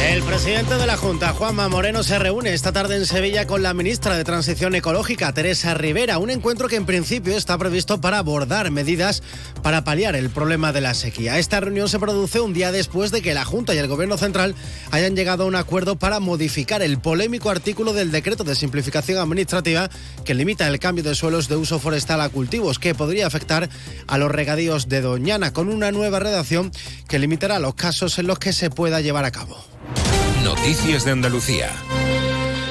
El presidente de la Junta, Juanma Moreno, se reúne esta tarde en Sevilla con la ministra de Transición Ecológica, Teresa Rivera, un encuentro que en principio está previsto para abordar medidas para paliar el problema de la sequía. Esta reunión se produce un día después de que la Junta y el Gobierno Central hayan llegado a un acuerdo para modificar el polémico artículo del decreto de simplificación administrativa que limita el cambio de suelos de uso forestal a cultivos, que podría afectar a los regadíos de Doñana, con una nueva redacción que limitará los casos en los que se pueda llevar a cabo. Noticias de Andalucía.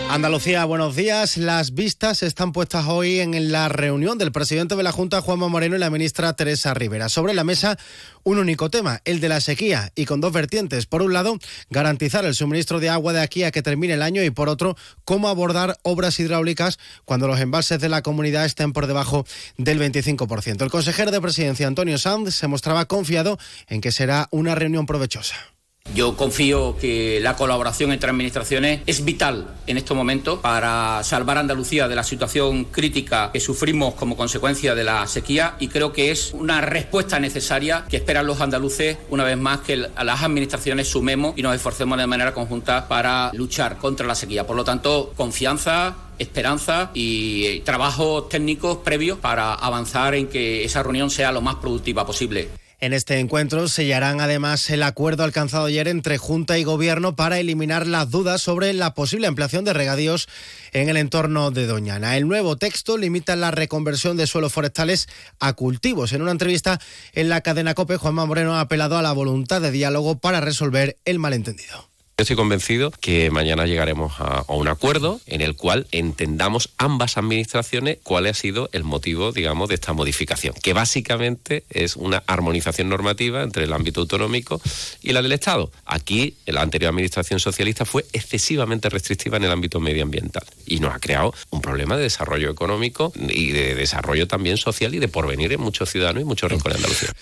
Andalucía, buenos días. Las vistas están puestas hoy en la reunión del presidente de la Junta, Juanma Moreno, y la ministra Teresa Rivera. Sobre la mesa, un único tema, el de la sequía, y con dos vertientes. Por un lado, garantizar el suministro de agua de aquí a que termine el año, y por otro, cómo abordar obras hidráulicas cuando los embalses de la comunidad estén por debajo del 25%. El consejero de presidencia, Antonio Sanz, se mostraba confiado en que será una reunión provechosa. Yo confío que la colaboración entre administraciones es vital en estos momentos para salvar a Andalucía de la situación crítica que sufrimos como consecuencia de la sequía y creo que es una respuesta necesaria que esperan los andaluces una vez más que las administraciones sumemos y nos esforcemos de manera conjunta para luchar contra la sequía. Por lo tanto, confianza, esperanza y trabajos técnicos previos para avanzar en que esa reunión sea lo más productiva posible. En este encuentro sellarán además el acuerdo alcanzado ayer entre Junta y Gobierno para eliminar las dudas sobre la posible ampliación de regadíos en el entorno de Doñana. El nuevo texto limita la reconversión de suelos forestales a cultivos. En una entrevista en la cadena COPE, Juanma Moreno ha apelado a la voluntad de diálogo para resolver el malentendido. Estoy convencido que mañana llegaremos a, un acuerdo en el cual entendamos ambas administraciones cuál ha sido el motivo, digamos, de esta modificación, que básicamente es una armonización normativa entre el ámbito autonómico y la del Estado. Aquí, la anterior administración socialista fue excesivamente restrictiva en el ámbito medioambiental y nos ha creado un problema de desarrollo económico y de desarrollo también social y de porvenir en muchos ciudadanos y muchos rincones de Andalucía.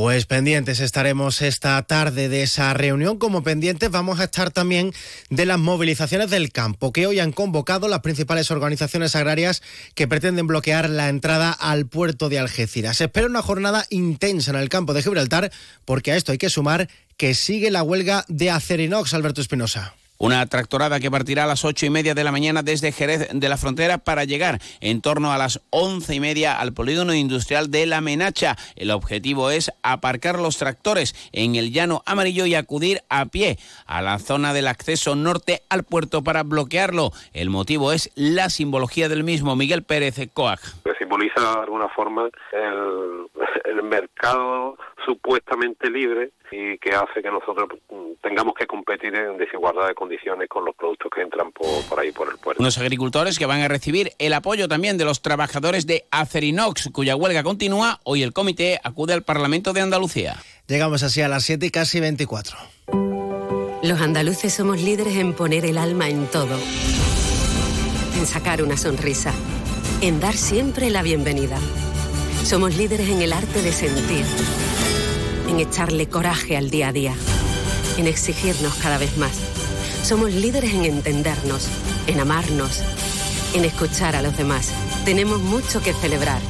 Pues pendientes estaremos esta tarde de esa reunión. Como pendientes vamos a estar también de las movilizaciones del campo que hoy han convocado las principales organizaciones agrarias que pretenden bloquear la entrada al puerto de Algeciras. Se espera una jornada intensa en el campo de Gibraltar porque a esto hay que sumar que sigue la huelga de Acerinox, Alberto Espinosa. Una tractorada que partirá a las ocho y media de la mañana desde Jerez de la Frontera para llegar en torno a las once y media al polígono industrial de La Menacha. El objetivo es aparcar los tractores en el llano amarillo y acudir a pie a la zona del acceso norte al puerto para bloquearlo. El motivo es la simbología del mismo. Miguel Pérez Coag. simboliza de alguna forma el mercado supuestamente libre y que hace que nosotros tengamos que competir en desigualdad de condiciones con los productos que entran por, ahí por el puerto. Unos agricultores que van a recibir el apoyo también de los trabajadores de Acerinox, cuya huelga continúa. Hoy el comité acude al Parlamento de Andalucía. Llegamos así a las 7 y casi 24. Los andaluces somos líderes en poner el alma en todo. En sacar una sonrisa. En dar siempre la bienvenida. Somos líderes en el arte de sentir en echarle coraje al día a día, en exigirnos cada vez más. Somos líderes en entendernos, en amarnos, en escuchar a los demás. Tenemos mucho que celebrar.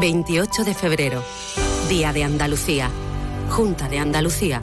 28 de febrero, Día de Andalucía, Junta de Andalucía.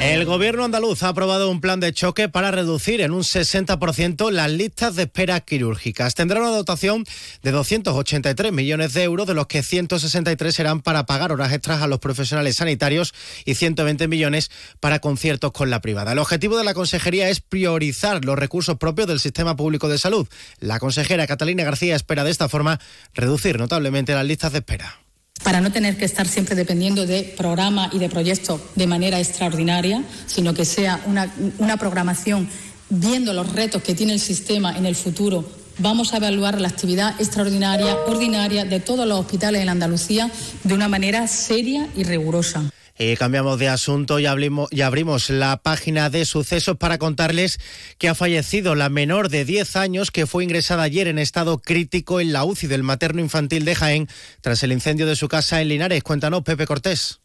El gobierno andaluz ha aprobado un plan de choque para reducir en un 60% las listas de espera quirúrgicas. Tendrá una dotación de 283 millones de euros, de los que 163 serán para pagar horas extras a los profesionales sanitarios y 120 millones para conciertos con la privada. El objetivo de la consejería es priorizar los recursos propios del sistema público de salud. La consejera Catalina García espera de esta forma reducir notablemente las listas de espera. Para no tener que estar siempre dependiendo de programa y de proyectos de manera extraordinaria, sino que sea una, una programación viendo los retos que tiene el sistema en el futuro vamos a evaluar la actividad extraordinaria, ordinaria de todos los hospitales en Andalucía de una manera seria y rigurosa. Y cambiamos de asunto y, abrimos, y abrimos la página de sucesos para contarles que ha fallecido la menor de 10 años que fue ingresada ayer en estado crítico en la UCI del materno infantil de Jaén tras el incendio de su casa en Linares. Cuéntanos, Pepe Cortés.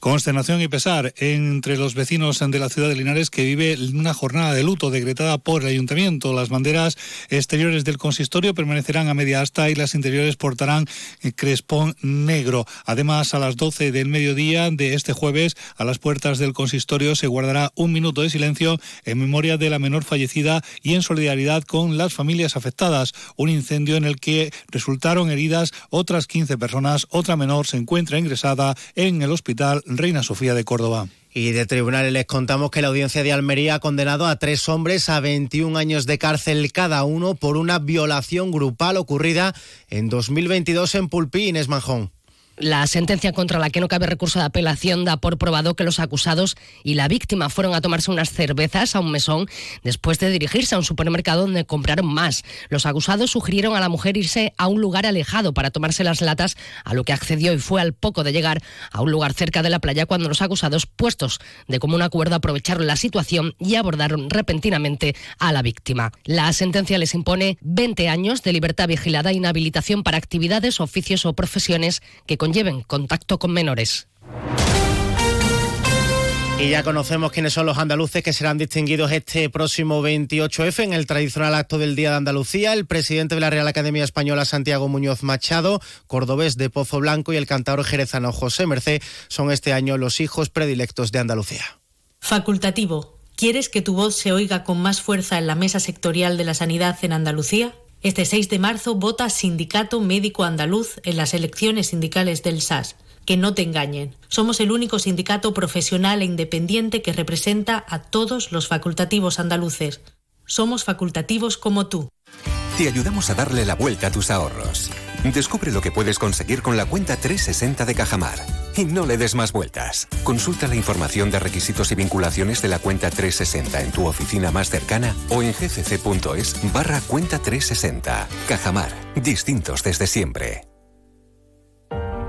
Consternación y pesar entre los vecinos de la ciudad de Linares que vive una jornada de luto decretada por el ayuntamiento. Las banderas exteriores del consistorio permanecerán a media asta y las interiores portarán crespón negro. Además, a las 12 del mediodía de este jueves, a las puertas del consistorio se guardará un minuto de silencio en memoria de la menor fallecida y en solidaridad con las familias afectadas. Un incendio en el que resultaron heridas otras 15 personas. Otra menor se encuentra ingresada en el hospital Reina Sofía de Córdoba. Y de tribunales les contamos que la audiencia de Almería ha condenado a tres hombres a 21 años de cárcel cada uno por una violación grupal ocurrida en 2022 en Pulpí, Inés Manjón. La sentencia contra la que no cabe recurso de apelación da por probado que los acusados y la víctima fueron a tomarse unas cervezas a un mesón después de dirigirse a un supermercado donde compraron más. Los acusados sugirieron a la mujer irse a un lugar alejado para tomarse las latas, a lo que accedió y fue al poco de llegar a un lugar cerca de la playa cuando los acusados, puestos de común acuerdo, aprovecharon la situación y abordaron repentinamente a la víctima. La sentencia les impone 20 años de libertad vigilada e inhabilitación para actividades, oficios o profesiones que lleven contacto con menores. Y ya conocemos quiénes son los andaluces que serán distinguidos este próximo 28F en el tradicional acto del Día de Andalucía. El presidente de la Real Academia Española, Santiago Muñoz Machado, cordobés de Pozo Blanco y el cantador jerezano José Mercé son este año los hijos predilectos de Andalucía. Facultativo. ¿Quieres que tu voz se oiga con más fuerza en la mesa sectorial de la sanidad en Andalucía? Este 6 de marzo vota Sindicato Médico Andaluz en las elecciones sindicales del SAS. Que no te engañen. Somos el único sindicato profesional e independiente que representa a todos los facultativos andaluces. Somos facultativos como tú. Te ayudamos a darle la vuelta a tus ahorros. Descubre lo que puedes conseguir con la cuenta 360 de Cajamar. Y no le des más vueltas. Consulta la información de requisitos y vinculaciones de la cuenta 360 en tu oficina más cercana o en gcc.es barra cuenta 360. Cajamar. Distintos desde siempre.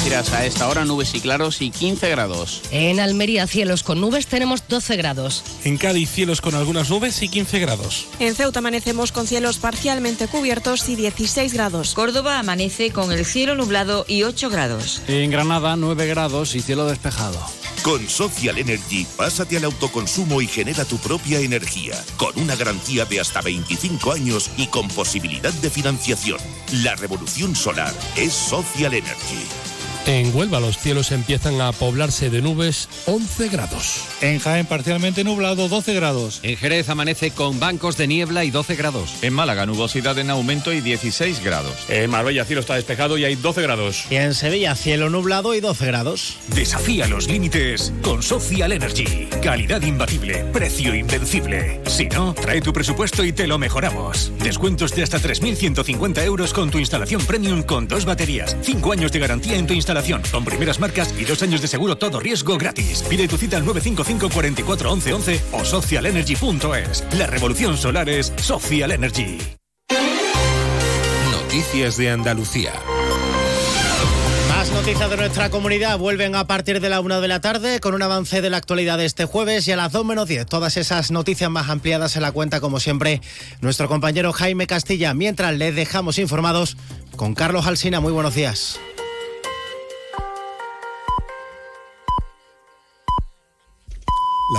Algeciras a esta hora nubes y claros y 15 grados. En Almería cielos con nubes tenemos 12 grados. En Cádiz cielos con algunas nubes y 15 grados. En Ceuta amanecemos con cielos parcialmente cubiertos y 16 grados. Córdoba amanece con el cielo nublado y 8 grados. En Granada 9 grados y cielo despejado. Con Social Energy, pásate al autoconsumo y genera tu propia energía, con una garantía de hasta 25 años y con posibilidad de financiación. La revolución solar es Social Energy. En Huelva los cielos empiezan a poblarse de nubes 11 grados. En Jaén parcialmente nublado 12 grados. En Jerez amanece con bancos de niebla y 12 grados. En Málaga nubosidad en aumento y 16 grados. En Marbella cielo está despejado y hay 12 grados. Y en Sevilla cielo nublado y 12 grados. Desafía los límites con Social Energy. Calidad imbatible, precio invencible. Si no, trae tu presupuesto y te lo mejoramos. Descuentos de hasta 3.150 euros con tu instalación premium con dos baterías. 5 años de garantía en tu instalación con primeras marcas y dos años de seguro todo riesgo gratis. Pide tu cita al 955 44 11 11 o socialenergy.es. La revolución solar es Social Energy. Noticias de Andalucía. Más noticias de nuestra comunidad vuelven a partir de la una de la tarde con un avance de la actualidad de este jueves y a las 2 menos 10. Todas esas noticias más ampliadas se la cuenta, como siempre, nuestro compañero Jaime Castilla. Mientras les dejamos informados con Carlos Alsina. Muy buenos días.